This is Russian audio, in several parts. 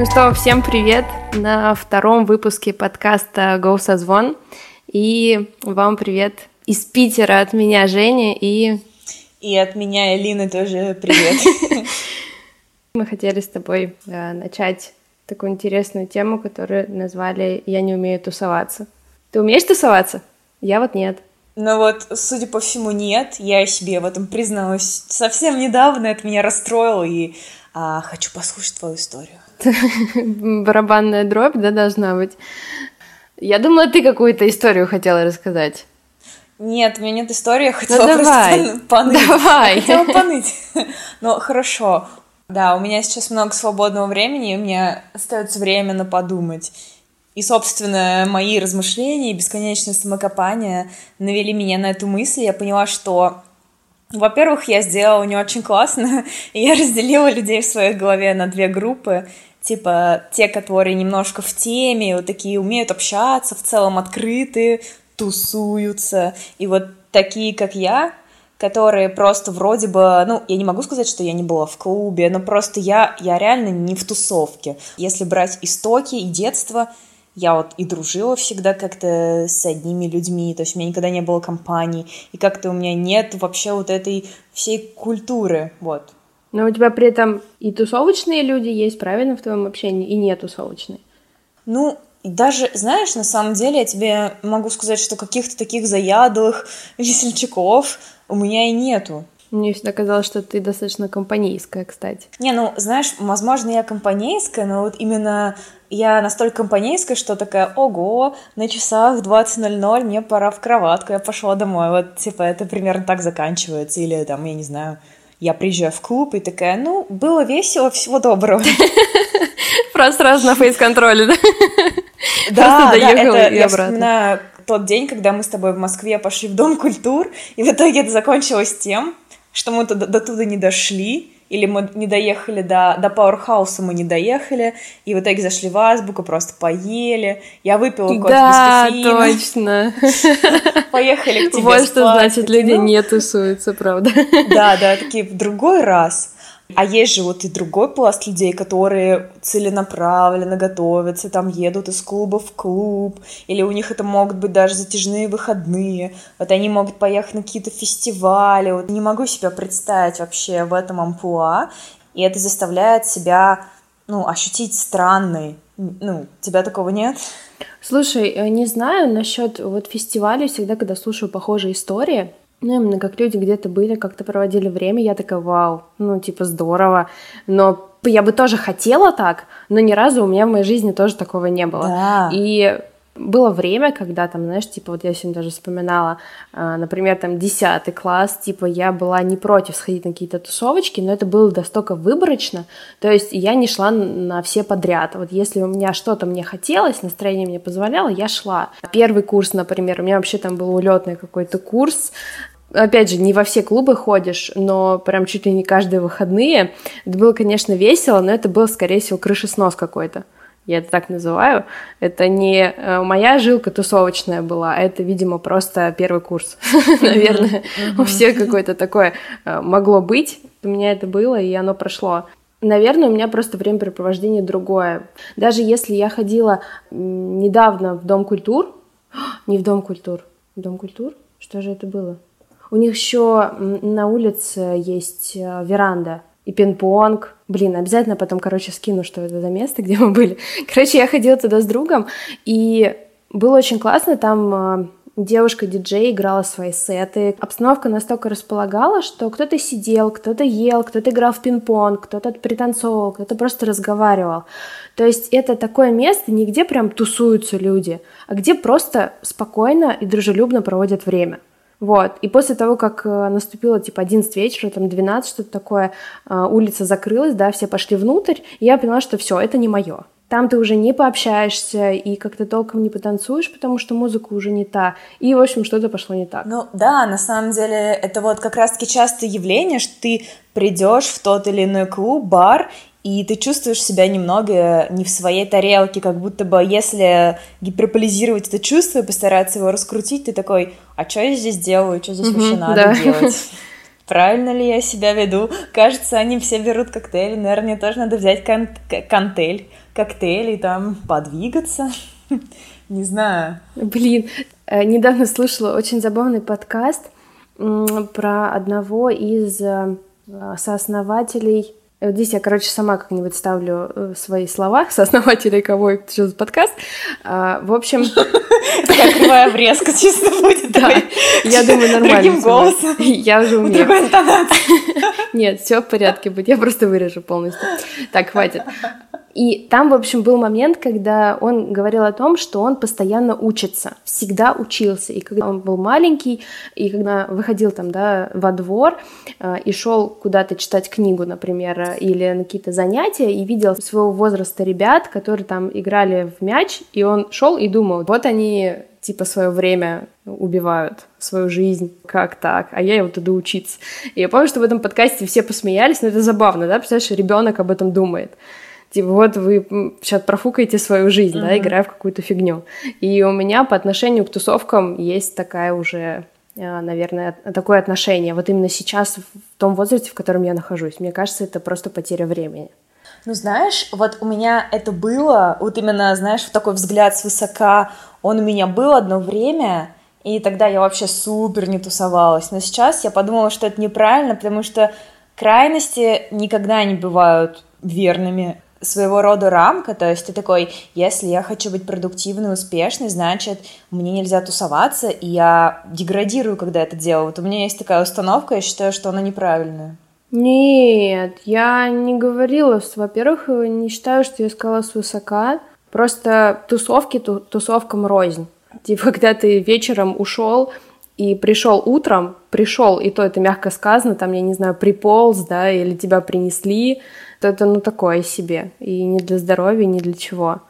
Ну что, всем привет на втором выпуске подкаста «Go Созвон». И вам привет из Питера от меня, Женя, и... И от меня, Элины, тоже привет. Мы хотели с тобой э, начать такую интересную тему, которую назвали «Я не умею тусоваться». Ты умеешь тусоваться? Я вот нет. Ну вот, судя по всему, нет. Я себе в этом призналась совсем недавно. Это меня расстроило, и а, хочу послушать твою историю. Барабанная дробь, да, должна быть. Я думала, ты какую-то историю хотела рассказать. Нет, у меня нет истории, я хотела ну, давай. просто поныть. Давай. Я хотела поныть. Ну, хорошо. Да, у меня сейчас много свободного времени, и у меня остается время на подумать. И, собственно, мои размышления и бесконечное самокопание навели меня на эту мысль. Я поняла, что, во-первых, я сделала не очень классно, и я разделила людей в своей голове на две группы. Типа те, которые немножко в теме, вот такие умеют общаться, в целом открыты, тусуются. И вот такие, как я, которые просто вроде бы, ну, я не могу сказать, что я не была в клубе, но просто я, я реально не в тусовке. Если брать истоки и детство, я вот и дружила всегда как-то с одними людьми, то есть у меня никогда не было компаний, и как-то у меня нет вообще вот этой всей культуры, вот. Но у тебя при этом и тусовочные люди есть, правильно, в твоем общении, и не тусовочные? Ну, даже, знаешь, на самом деле я тебе могу сказать, что каких-то таких заядлых весельчаков у меня и нету. Мне всегда казалось, что ты достаточно компанейская, кстати. Не, ну, знаешь, возможно, я компанейская, но вот именно я настолько компанейская, что такая, ого, на часах 20.00, мне пора в кроватку, я пошла домой. Вот, типа, это примерно так заканчивается. Или, там, я не знаю, я приезжаю в клуб и такая, ну, было весело, всего доброго. Просто сразу на фейс-контроле, да? Да, да, это я вспоминаю тот день, когда мы с тобой в Москве пошли в Дом культур, и в итоге это закончилось тем, что мы до туда не дошли, или мы не доехали до, до Пауэрхауса, мы не доехали, и в итоге зашли в Азбуку, просто поели, я выпила кофе да, без кофеина. точно. Поехали к тебе Вот что значит, люди не тусуются, правда. Да, да, такие в другой раз а есть же вот и другой пласт людей, которые целенаправленно готовятся, там едут из клуба в клуб, или у них это могут быть даже затяжные выходные, вот они могут поехать на какие-то фестивали, вот не могу себя представить вообще в этом амплуа, и это заставляет себя, ну, ощутить странный, ну, тебя такого нет? Слушай, э, не знаю насчет вот фестивалей, всегда, когда слушаю похожие истории, ну, именно как люди где-то были, как-то проводили время, я такая, вау, ну, типа, здорово. Но я бы тоже хотела так, но ни разу у меня в моей жизни тоже такого не было. Да. И было время, когда там, знаешь, типа, вот я сегодня даже вспоминала, э, например, там, 10 класс, типа, я была не против сходить на какие-то тусовочки, но это было настолько выборочно, то есть я не шла на все подряд. Вот если у меня что-то мне хотелось, настроение мне позволяло, я шла. Первый курс, например, у меня вообще там был улетный какой-то курс, опять же, не во все клубы ходишь, но прям чуть ли не каждые выходные. Это было, конечно, весело, но это был, скорее всего, крышеснос какой-то. Я это так называю. Это не э, моя жилка тусовочная была, а это, видимо, просто первый курс. Наверное, у всех какое-то такое э, могло быть. У меня это было, и оно прошло. Наверное, у меня просто времяпрепровождение другое. Даже если я ходила недавно в Дом культур, не в Дом культур, в Дом культур, что же это было? У них еще на улице есть э, веранда и пинг-понг. Блин, обязательно потом, короче, скину, что это за место, где мы были. Короче, я ходила туда с другом, и было очень классно. Там э, девушка-диджей играла свои сеты. Обстановка настолько располагала, что кто-то сидел, кто-то ел, кто-то играл в пинг-понг, кто-то пританцовывал, кто-то просто разговаривал. То есть это такое место, не где прям тусуются люди, а где просто спокойно и дружелюбно проводят время. Вот. И после того, как э, наступило типа 11 вечера, там 12, что-то такое, э, улица закрылась, да, все пошли внутрь, и я поняла, что все, это не мое. Там ты уже не пообщаешься и как-то толком не потанцуешь, потому что музыка уже не та. И, в общем, что-то пошло не так. Ну да, на самом деле это вот как раз-таки частое явление, что ты придешь в тот или иной клуб, бар, и ты чувствуешь себя немного не в своей тарелке, как будто бы если гиперполизировать это чувство и постараться его раскрутить, ты такой, а что я здесь делаю, что здесь вообще надо да. делать? правильно ли я себя веду? Кажется, они все берут коктейли, наверное, мне тоже надо взять кон контель, коктейль и там подвигаться. Не знаю. Блин, э, недавно слушала очень забавный подкаст про одного из э, сооснователей вот здесь я, короче, сама как-нибудь ставлю э, свои слова сооснователей, кого за подкаст. А, в общем... Такая врезка чисто будет. Да, я думаю, нормально. Другим голосом. Я уже умею. Нет, все в порядке будет, я просто вырежу полностью. Так, хватит. И там, в общем, был момент, когда он говорил о том, что он постоянно учится, всегда учился. И когда он был маленький, и когда выходил там, да, во двор э, и шел куда-то читать книгу, например, или на какие-то занятия, и видел своего возраста ребят, которые там играли в мяч, и он шел и думал, вот они типа свое время убивают, свою жизнь, как так, а я вот иду учиться. И я помню, что в этом подкасте все посмеялись, но это забавно, да, представляешь, ребенок об этом думает типа, вот вы сейчас профукаете свою жизнь, uh-huh. да, играя в какую-то фигню. И у меня по отношению к тусовкам есть такая уже э, наверное, такое отношение. Вот именно сейчас, в том возрасте, в котором я нахожусь. Мне кажется, это просто потеря времени. Ну, знаешь, вот у меня это было, вот именно, знаешь, такой взгляд свысока, он у меня был одно время, и тогда я вообще супер не тусовалась. Но сейчас я подумала, что это неправильно, потому что крайности никогда не бывают верными своего рода рамка, то есть ты такой, если я хочу быть продуктивной, успешной, значит, мне нельзя тусоваться, и я деградирую, когда это делаю. Вот у меня есть такая установка, я считаю, что она неправильная. Нет, я не говорила. Во-первых, не считаю, что я сказала свысока. Просто тусовки ту, тусовкам рознь. Типа, когда ты вечером ушел и пришел утром, пришел, и то это мягко сказано, там, я не знаю, приполз, да, или тебя принесли, то это, ну, такое себе. И не для здоровья, ни для чего.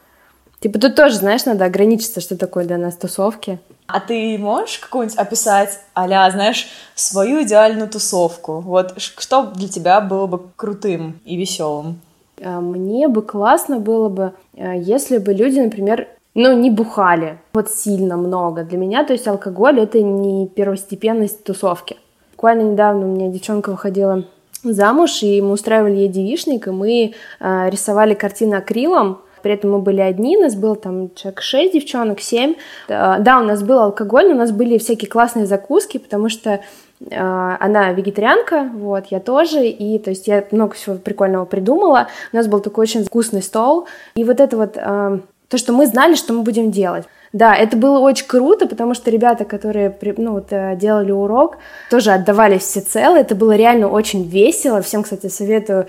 Типа тут тоже, знаешь, надо ограничиться, что такое для нас тусовки. А ты можешь какую-нибудь описать, а знаешь, свою идеальную тусовку? Вот что для тебя было бы крутым и веселым? А, мне бы классно было бы, а, если бы люди, например, ну, не бухали вот сильно много. Для меня, то есть алкоголь — это не первостепенность тусовки. Буквально недавно у меня девчонка выходила замуж, и мы устраивали ей девишник, и мы э, рисовали картины акрилом, при этом мы были одни, нас было там человек 6 девчонок, 7. Да, у нас был алкоголь, у нас были всякие классные закуски, потому что э, она вегетарианка, вот, я тоже, и то есть я много всего прикольного придумала. У нас был такой очень вкусный стол, и вот это вот э, то, что мы знали, что мы будем делать. Да, это было очень круто, потому что ребята, которые ну, вот, э, делали урок, тоже отдавались всецело. Это было реально очень весело. Всем, кстати, советую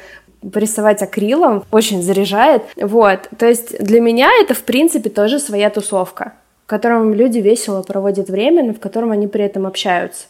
порисовать акрилом, очень заряжает. Вот, то есть для меня это, в принципе, тоже своя тусовка, в котором люди весело проводят время, но в котором они при этом общаются.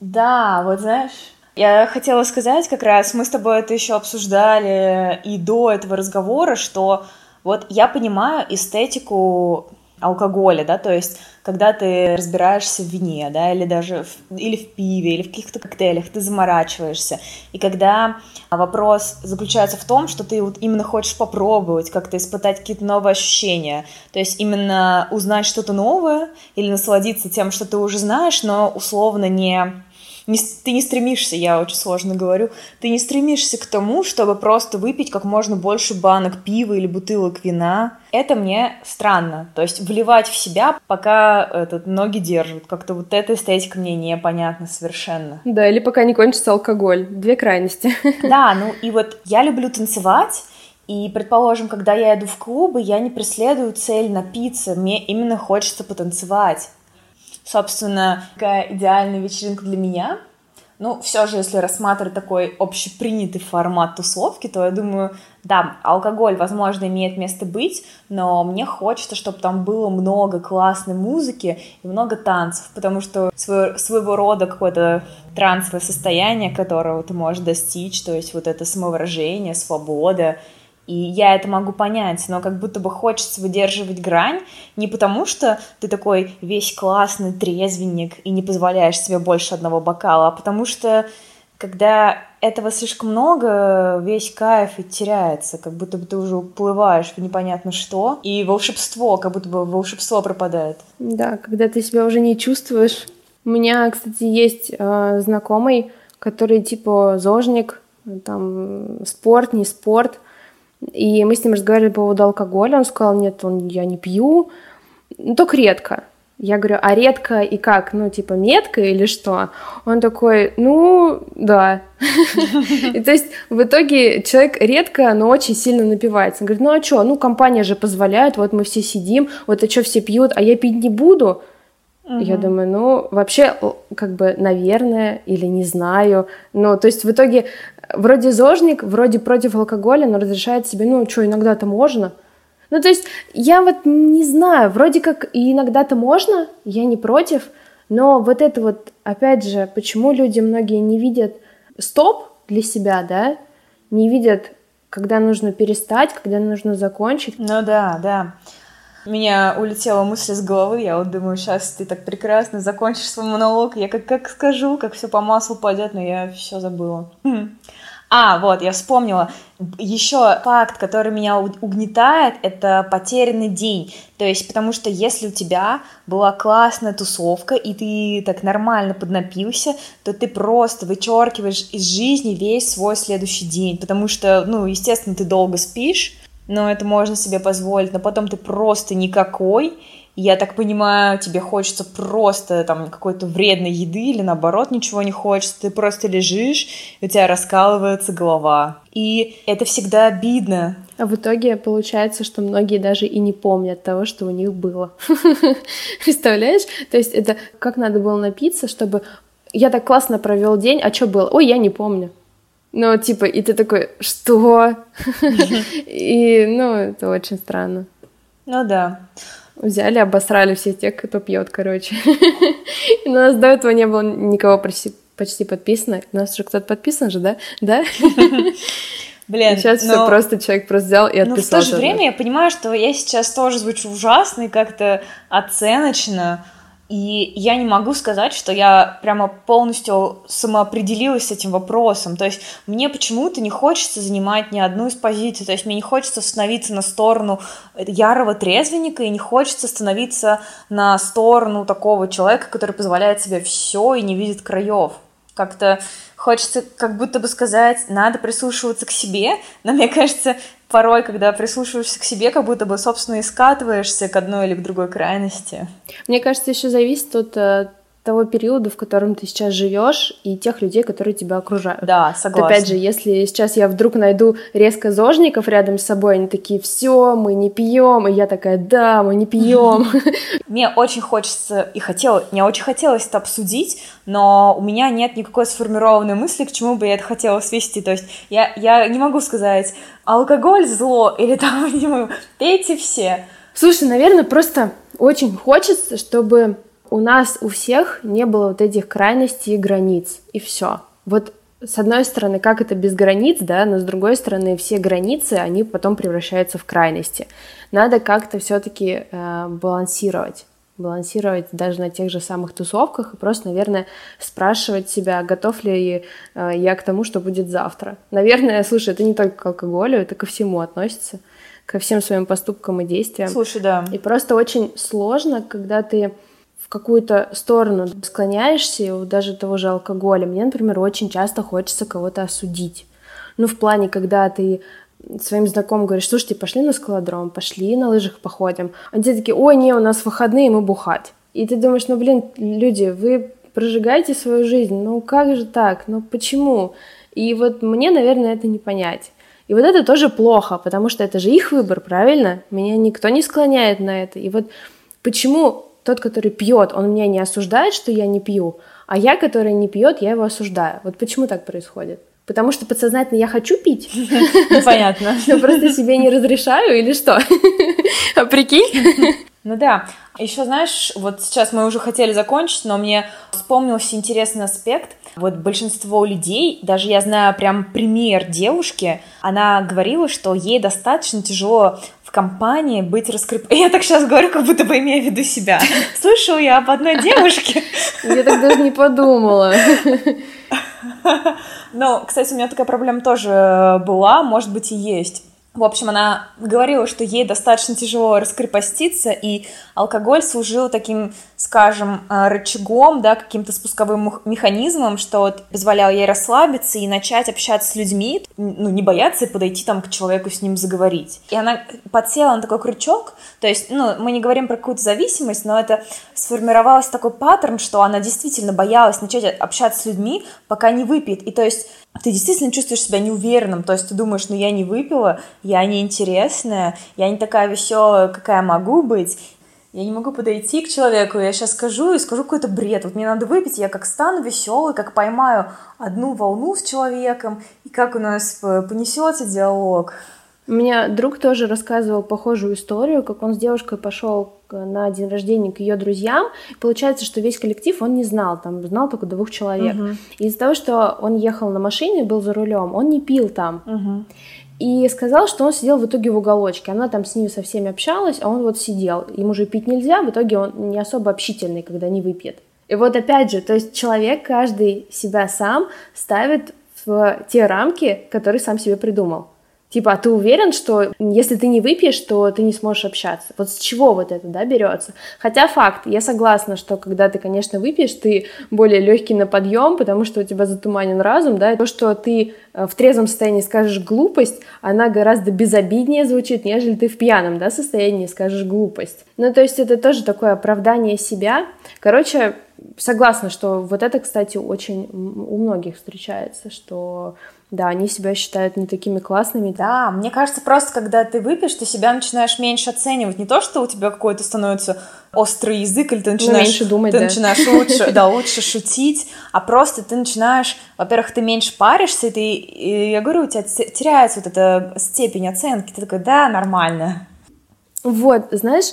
Да, вот знаешь, я хотела сказать как раз, мы с тобой это еще обсуждали и до этого разговора, что вот я понимаю эстетику алкоголя, да, то есть когда ты разбираешься в вине, да, или даже в, или в пиве, или в каких-то коктейлях, ты заморачиваешься. И когда вопрос заключается в том, что ты вот именно хочешь попробовать, как-то испытать какие-то новые ощущения, то есть именно узнать что-то новое или насладиться тем, что ты уже знаешь, но условно не не, ты не стремишься, я очень сложно говорю, ты не стремишься к тому, чтобы просто выпить как можно больше банок пива или бутылок вина. Это мне странно. То есть вливать в себя, пока этот, ноги держат. Как-то вот эта эстетика мне непонятна совершенно. Да, или пока не кончится алкоголь. Две крайности. Да, ну и вот я люблю танцевать, и, предположим, когда я иду в клубы, я не преследую цель напиться, мне именно хочется потанцевать собственно, какая идеальная вечеринка для меня. Ну, все же, если рассматривать такой общепринятый формат тусовки, то я думаю, да, алкоголь, возможно, имеет место быть, но мне хочется, чтобы там было много классной музыки и много танцев, потому что свой, своего рода какое-то трансовое состояние, которого ты можешь достичь, то есть вот это самовыражение, свобода, и я это могу понять, но как будто бы хочется выдерживать грань не потому, что ты такой весь классный трезвенник и не позволяешь себе больше одного бокала, а потому что когда этого слишком много, весь кайф и теряется, как будто бы ты уже уплываешь в непонятно что, и волшебство, как будто бы волшебство пропадает. Да, когда ты себя уже не чувствуешь. У меня, кстати, есть э, знакомый, который типа зожник, там спорт, не спорт. И мы с ним разговаривали по поводу алкоголя, он сказал, нет, он, я не пью, ну, только редко. Я говорю, а редко и как? Ну, типа, метко или что? Он такой, ну, да. И то есть в итоге человек редко, но очень сильно напивается. Он говорит, ну а что, ну компания же позволяет, вот мы все сидим, вот а что все пьют, а я пить не буду. Угу. Я думаю, ну, вообще, как бы, наверное, или не знаю. Ну, то есть в итоге вроде зожник, вроде против алкоголя, но разрешает себе, ну, что, иногда-то можно. Ну, то есть я вот не знаю, вроде как и иногда-то можно, я не против, но вот это вот, опять же, почему люди многие не видят стоп для себя, да, не видят, когда нужно перестать, когда нужно закончить. Ну да, да. У меня улетела мысль с головы, я вот думаю, сейчас ты так прекрасно закончишь свой монолог, я как, как скажу, как все по маслу пойдет, но я все забыла. Хм. А, вот, я вспомнила. Еще факт, который меня угнетает, это потерянный день. То есть, потому что если у тебя была классная тусовка, и ты так нормально поднапился, то ты просто вычеркиваешь из жизни весь свой следующий день. Потому что, ну, естественно, ты долго спишь, но это можно себе позволить, но потом ты просто никакой, я так понимаю, тебе хочется просто там какой-то вредной еды или наоборот ничего не хочется, ты просто лежишь, у тебя раскалывается голова. И это всегда обидно. А в итоге получается, что многие даже и не помнят того, что у них было. Представляешь? То есть это как надо было напиться, чтобы я так классно провел день, а что было? Ой, я не помню. Ну, типа, и ты такой, что? И, ну, это очень странно. Ну да. Взяли, обосрали все тех, кто пьет, короче. И у нас до этого не было никого почти, почти подписано. У нас же кто-то подписан же, да? Да? Блин, сейчас но... все просто человек просто взял и отписался. Но в то же время я понимаю, что я сейчас тоже звучу ужасно и как-то оценочно, и я не могу сказать, что я прямо полностью самоопределилась с этим вопросом. То есть мне почему-то не хочется занимать ни одну из позиций. То есть мне не хочется становиться на сторону ярого трезвенника и не хочется становиться на сторону такого человека, который позволяет себе все и не видит краев. Как-то хочется как будто бы сказать, надо прислушиваться к себе, но мне кажется, порой, когда прислушиваешься к себе, как будто бы, собственно, и скатываешься к одной или к другой крайности. Мне кажется, еще зависит от э, того периода, в котором ты сейчас живешь, и тех людей, которые тебя окружают. Да, согласна. Вот опять же, если сейчас я вдруг найду резко зожников рядом с собой, они такие, все, мы не пьем, и я такая, да, мы не пьем. Мне очень хочется и хотела, мне очень хотелось это обсудить, но у меня нет никакой сформированной мысли, к чему бы я это хотела свести. То есть я, я не могу сказать, алкоголь зло, или там, не могу, эти все. Слушай, наверное, просто очень хочется, чтобы у нас у всех не было вот этих крайностей и границ, и все. Вот с одной стороны, как это без границ, да, но с другой стороны, все границы, они потом превращаются в крайности. Надо как-то все-таки э, балансировать балансировать даже на тех же самых тусовках и просто, наверное, спрашивать себя, готов ли э, я к тому, что будет завтра. Наверное, слушай, это не только к алкоголю, это ко всему относится, ко всем своим поступкам и действиям. Слушай, да. И просто очень сложно, когда ты какую-то сторону склоняешься, даже того же алкоголя. Мне, например, очень часто хочется кого-то осудить. Ну, в плане, когда ты своим знакомым говоришь, слушайте, пошли на скалодром, пошли на лыжах походим. А те такие, ой, не, у нас выходные, мы бухать. И ты думаешь, ну, блин, люди, вы прожигаете свою жизнь, ну как же так, ну почему? И вот мне, наверное, это не понять. И вот это тоже плохо, потому что это же их выбор, правильно? Меня никто не склоняет на это. И вот почему тот, который пьет, он меня не осуждает, что я не пью, а я, который не пьет, я его осуждаю. Вот почему так происходит? Потому что подсознательно я хочу пить. Понятно. Я просто себе не разрешаю или что? А прикинь? Ну да. Еще знаешь, вот сейчас мы уже хотели закончить, но мне вспомнился интересный аспект. Вот большинство людей, даже я знаю прям пример девушки, она говорила, что ей достаточно тяжело компании быть раскреп... Я так сейчас говорю, как будто бы имею в виду себя. Слышал я об одной девушке. Я так даже не подумала. Ну, кстати, у меня такая проблема тоже была, может быть, и есть. В общем, она говорила, что ей достаточно тяжело раскрепоститься, и алкоголь служил таким, скажем, э, рычагом, да, каким-то спусковым механизмом, что вот позволял ей расслабиться и начать общаться с людьми, ну, не бояться подойти там к человеку с ним заговорить. И она подсела на такой крючок, то есть, ну, мы не говорим про какую-то зависимость, но это сформировался такой паттерн, что она действительно боялась начать общаться с людьми, пока не выпьет. И то есть ты действительно чувствуешь себя неуверенным, то есть ты думаешь, ну я не выпила, я неинтересная, я не такая веселая, какая могу быть, я не могу подойти к человеку, я сейчас скажу и скажу какой-то бред. Вот мне надо выпить, я как стану веселой, как поймаю одну волну с человеком, и как у нас понесется диалог. У меня друг тоже рассказывал похожую историю, как он с девушкой пошел на день рождения к ее друзьям. Получается, что весь коллектив он не знал, там знал только двух человек. Uh-huh. из-за того, что он ехал на машине, был за рулем, он не пил там. Uh-huh. И сказал, что он сидел в итоге в уголочке. Она там с ними со всеми общалась, а он вот сидел. Ему же пить нельзя, в итоге он не особо общительный, когда не выпьет. И вот опять же, то есть человек каждый себя сам ставит в те рамки, которые сам себе придумал. Типа, а ты уверен, что если ты не выпьешь, то ты не сможешь общаться? Вот с чего вот это, да, берется? Хотя факт, я согласна, что когда ты, конечно, выпьешь, ты более легкий на подъем, потому что у тебя затуманен разум, да, то, что ты э, в трезвом состоянии скажешь глупость, она гораздо безобиднее звучит, нежели ты в пьяном, да, состоянии скажешь глупость. Ну, то есть это тоже такое оправдание себя. Короче, согласна, что вот это, кстати, очень у многих встречается, что да, они себя считают не такими классными. Да, мне кажется, просто когда ты выпьешь, ты себя начинаешь меньше оценивать. Не то, что у тебя какой-то становится острый язык, или ты ну, начинаешь, меньше думать, ты да. начинаешь лучше, да, лучше шутить, а просто ты начинаешь, во-первых, ты меньше паришься, и ты, и я говорю, у тебя теряется вот эта степень оценки, ты такой, да, нормально. Вот, знаешь,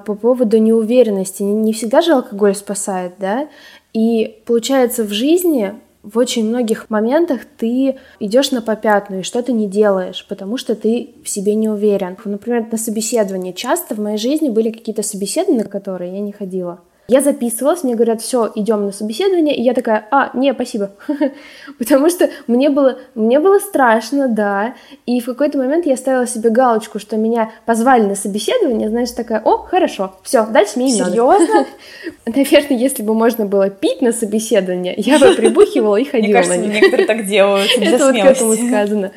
по поводу неуверенности, не всегда же алкоголь спасает, да, и получается в жизни в очень многих моментах ты идешь на попятную и что-то не делаешь, потому что ты в себе не уверен. Например, на собеседовании часто в моей жизни были какие-то собеседования, на которые я не ходила. Я записывалась, мне говорят, все, идем на собеседование, и я такая, а, не, спасибо, потому что мне было, мне было страшно, да, и в какой-то момент я ставила себе галочку, что меня позвали на собеседование, знаешь, такая, о, хорошо, все, дальше мне не Серьезно? Наверное, если бы можно было пить на собеседование, я бы прибухивала и ходила Мне кажется, некоторые так делают, Это вот к этому сказано.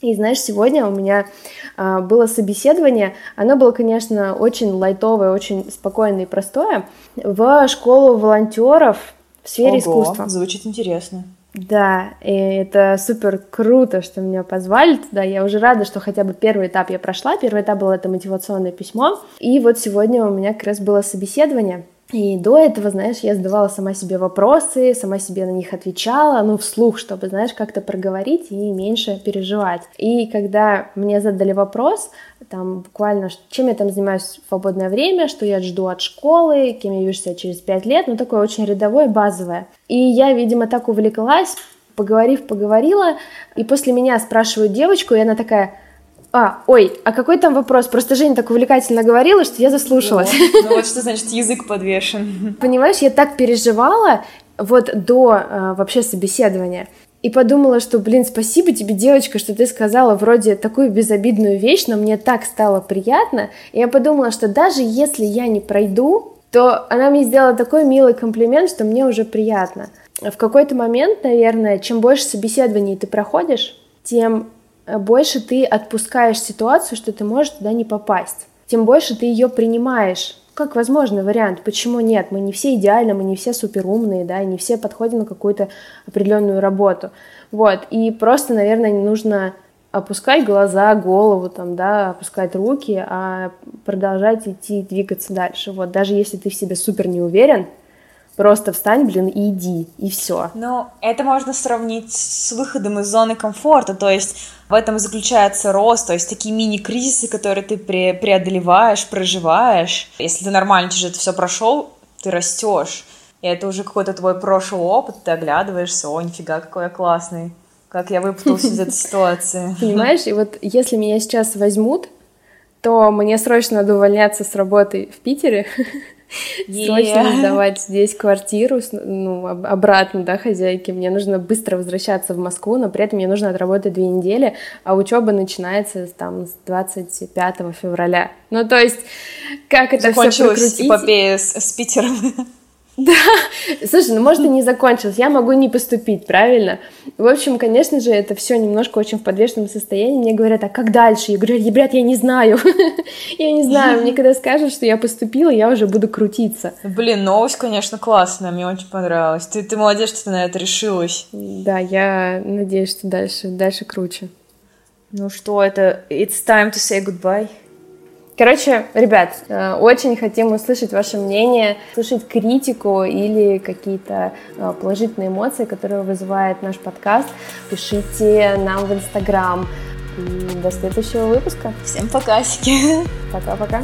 И знаешь, сегодня у меня а, было собеседование. Оно было, конечно, очень лайтовое, очень спокойное и простое. В школу волонтеров в сфере Ого, искусства. Звучит интересно. Да, и это супер круто, что меня позвали туда. Я уже рада, что хотя бы первый этап я прошла. Первый этап было это мотивационное письмо. И вот сегодня у меня как раз было собеседование. И до этого, знаешь, я задавала сама себе вопросы, сама себе на них отвечала, ну, вслух, чтобы, знаешь, как-то проговорить и меньше переживать. И когда мне задали вопрос, там буквально, чем я там занимаюсь в свободное время, что я жду от школы, кем я вижу себя через пять лет, ну, такое очень рядовое, базовое. И я, видимо, так увлеклась, поговорив, поговорила, и после меня спрашивают девочку, и она такая, а, ой, а какой там вопрос? Просто Женя так увлекательно говорила, что я заслушалась. Ну, ну вот что значит язык подвешен. Понимаешь, я так переживала вот до э, вообще собеседования. И подумала, что, блин, спасибо тебе, девочка, что ты сказала вроде такую безобидную вещь, но мне так стало приятно. И я подумала, что даже если я не пройду, то она мне сделала такой милый комплимент, что мне уже приятно. В какой-то момент, наверное, чем больше собеседований ты проходишь, тем больше ты отпускаешь ситуацию, что ты можешь туда не попасть. Тем больше ты ее принимаешь как возможный вариант. Почему нет? Мы не все идеальны, мы не все суперумные, да, не все подходим на какую-то определенную работу. Вот. И просто, наверное, не нужно опускать глаза, голову, там, да, опускать руки, а продолжать идти, двигаться дальше. Вот. Даже если ты в себе супер не уверен, Просто встань, блин, и иди, и все. Ну, это можно сравнить с выходом из зоны комфорта, то есть в этом заключается рост, то есть такие мини-кризисы, которые ты пре преодолеваешь, проживаешь. Если ты нормально через это все прошел, ты растешь. И это уже какой-то твой прошлый опыт, ты оглядываешься, о, нифига, какой я классный, как я выпутался из этой ситуации. Понимаешь, и вот если меня сейчас возьмут, то мне срочно надо увольняться с работы в Питере, Срочно сдавать здесь квартиру, ну, обратно, да, хозяйке. Мне нужно быстро возвращаться в Москву, но при этом мне нужно отработать две недели, а учеба начинается там с 25 февраля. Ну, то есть, как это все прокрутить? эпопея с, с Питером. Да, слушай, ну может и не закончилось, я могу не поступить, правильно? В общем, конечно же, это все немножко очень в подвешенном состоянии. Мне говорят, а как дальше? Я говорю, ребят, я не знаю, я не знаю. Мне когда скажут, что я поступила, я уже буду крутиться. Блин, новость, конечно, классная, мне очень понравилась. Ты, ты молодец, что ты на это решилась. Да, я надеюсь, что дальше, дальше круче. Ну что, это it's time to say goodbye. Короче, ребят, э, очень хотим услышать ваше мнение, слышать критику или какие-то э, положительные эмоции, которые вызывает наш подкаст. Пишите нам в Инстаграм. До следующего выпуска. Всем покасики. Пока-пока.